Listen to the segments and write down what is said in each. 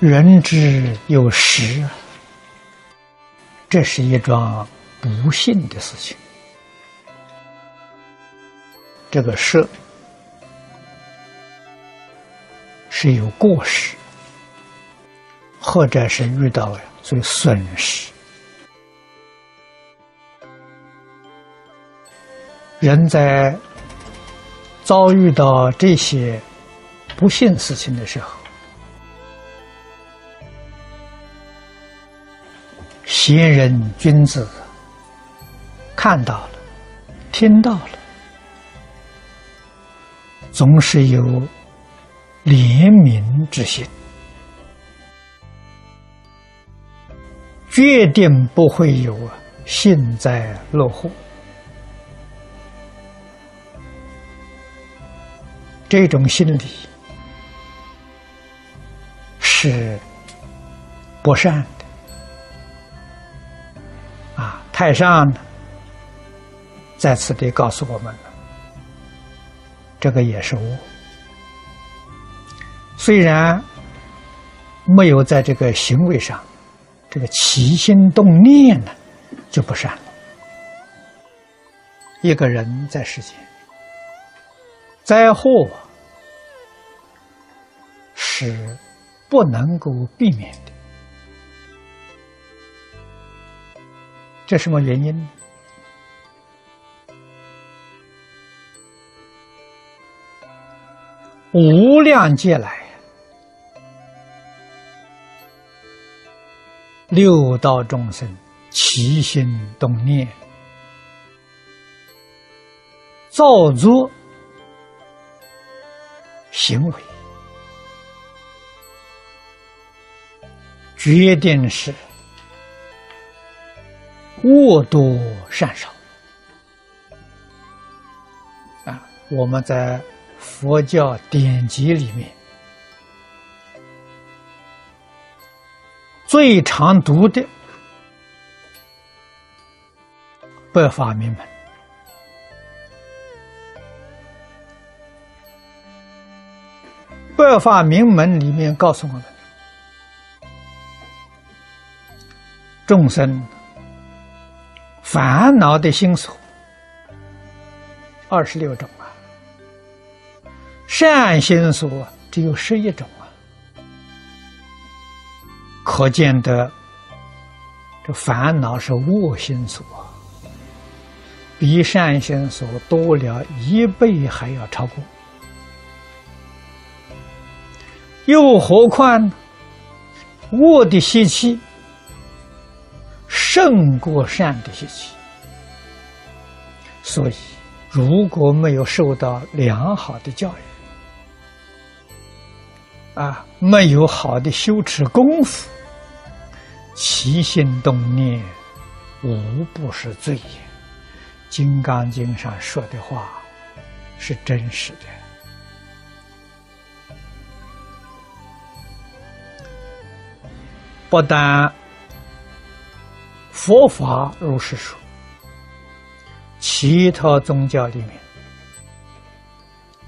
人之有时，这是一桩不幸的事情。这个失是有过失，或者是遇到所以损失。人在遭遇到这些不幸事情的时候，贤人君子看到了，听到了，总是有怜悯之心，决定不会有幸灾乐祸。这种心理是不善太上，在此地告诉我们了，这个也是恶。虽然没有在这个行为上，这个起心动念呢，就不善了。一个人在世间。灾祸是不能够避免的，这什么原因？无量劫来，六道众生起心动念，造作。行为决定是恶多善少啊！我们在佛教典籍里面最常读的《百法明门》。《百法明门》里面告诉我们，众生烦恼的心所二十六种啊，善心所只有十一种啊，可见得这烦恼是恶心所，比善心所多了一倍还要超过。又何况，恶的习气胜过善的习气，所以如果没有受到良好的教育，啊，没有好的修持功夫，起心动念无不是罪业。《金刚经》上说的话是真实的。不但佛法如是说，其他宗教里面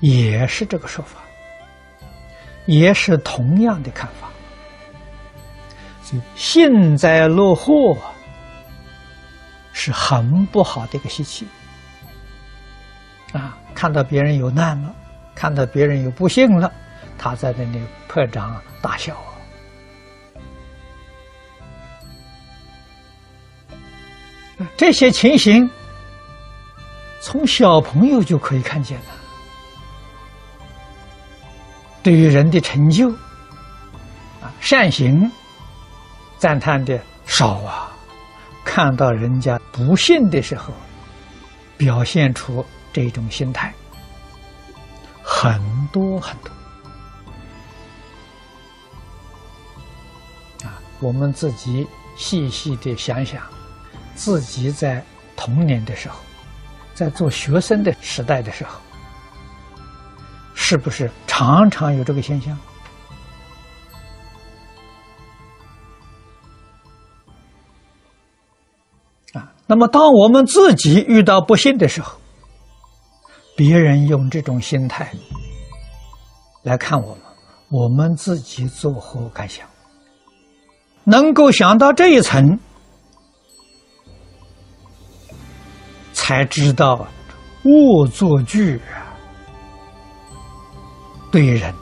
也是这个说法，也是同样的看法。所以幸灾乐祸是很不好的一个习气啊！看到别人有难了，看到别人有不幸了，他在那里拍掌大笑。这些情形，从小朋友就可以看见了。对于人的成就，啊，善行赞叹的少啊。看到人家不幸的时候，表现出这种心态，很多很多。啊，我们自己细细的想想。自己在童年的时候，在做学生的时代的时候，是不是常常有这个现象？啊，那么当我们自己遇到不幸的时候，别人用这种心态来看我们，我们自己作何感想？能够想到这一层，才知道恶作剧啊，对人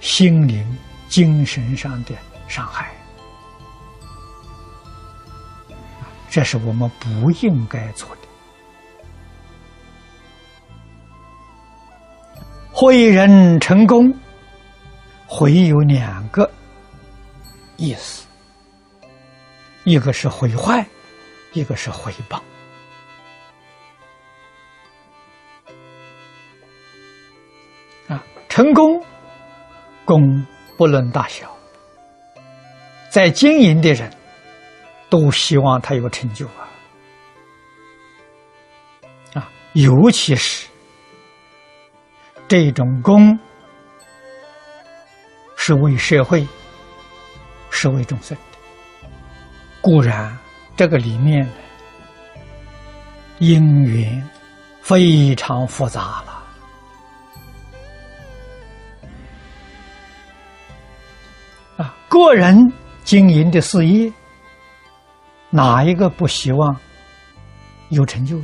心灵、精神上的伤害，这是我们不应该做的。毁人成功，毁有两个意思，一个是毁坏，一个是毁谤。成功，功不论大小，在经营的人都希望他有成就啊，啊，尤其是。这种功是为社会、是为众生的，固然这个里面的因缘非常复杂了。个人经营的事业，哪一个不希望有成就？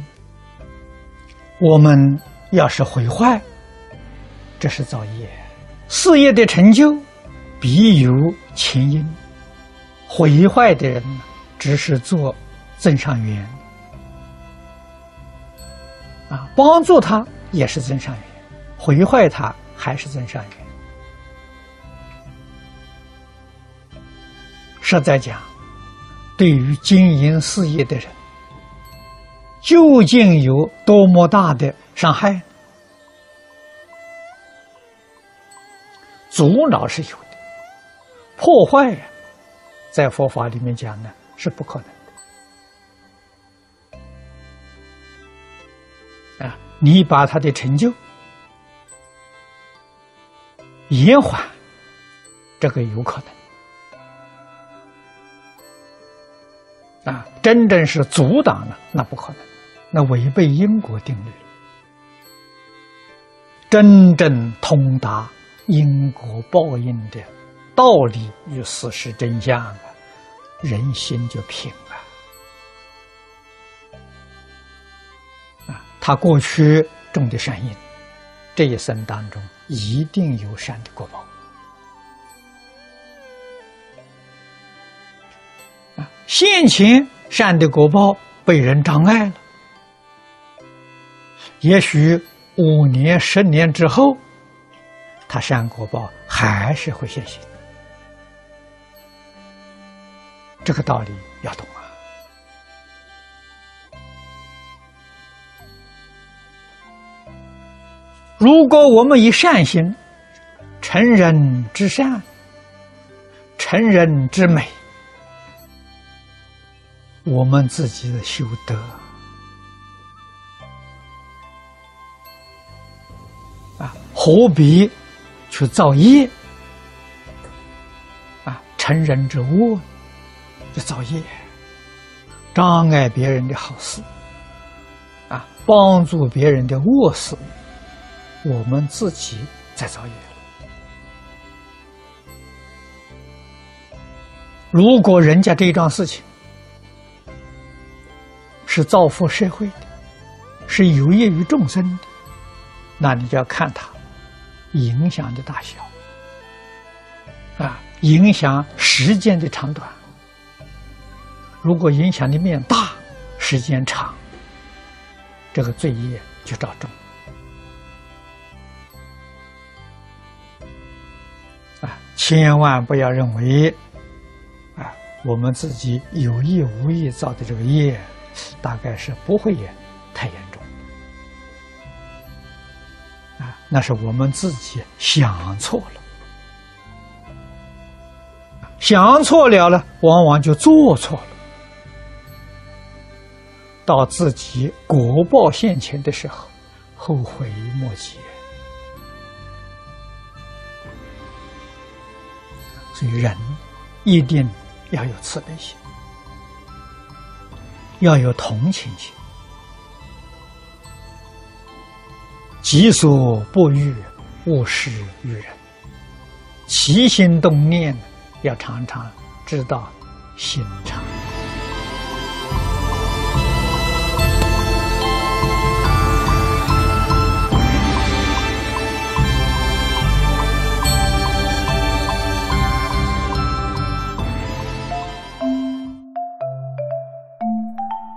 我们要是毁坏。这是造业，事业的成就必有前因。毁坏的人只是做增上缘啊，帮助他也是增上缘，毁坏他还是增上缘。实在讲，对于经营事业的人，究竟有多么大的伤害？阻挠是有的，破坏呀，在佛法里面讲呢是不可能的。啊，你把他的成就延缓，这个有可能。真正是阻挡了，那不可能，那违背因果定律。真正通达。因果报应的道理与事实真相啊，人心就平了。啊，他过去种的善因，这一生当中一定有善的果报。啊，现前善的果报被人障碍了，也许五年、十年之后。他善果报还是会现行，这个道理要懂啊！如果我们以善心成人之善，成人之美，我们自己的修德。啊，何必？去造业？啊，成人之恶，就造业，障碍别人的好事。啊，帮助别人的恶事，我们自己在造业如果人家这一桩事情是造福社会的，是有益于众生的，那你就要看他。影响的大小，啊，影响时间的长短。如果影响的面大，时间长，这个罪业就照重。啊，千万不要认为，啊，我们自己有意无意造的这个业，大概是不会也太严重。啊那是我们自己想错了，想错了了，往往就做错了，到自己果报现前的时候，后悔莫及。所以，人一定要有慈悲心，要有同情心。己所不欲，勿施于人。起心动念要常常知道心常。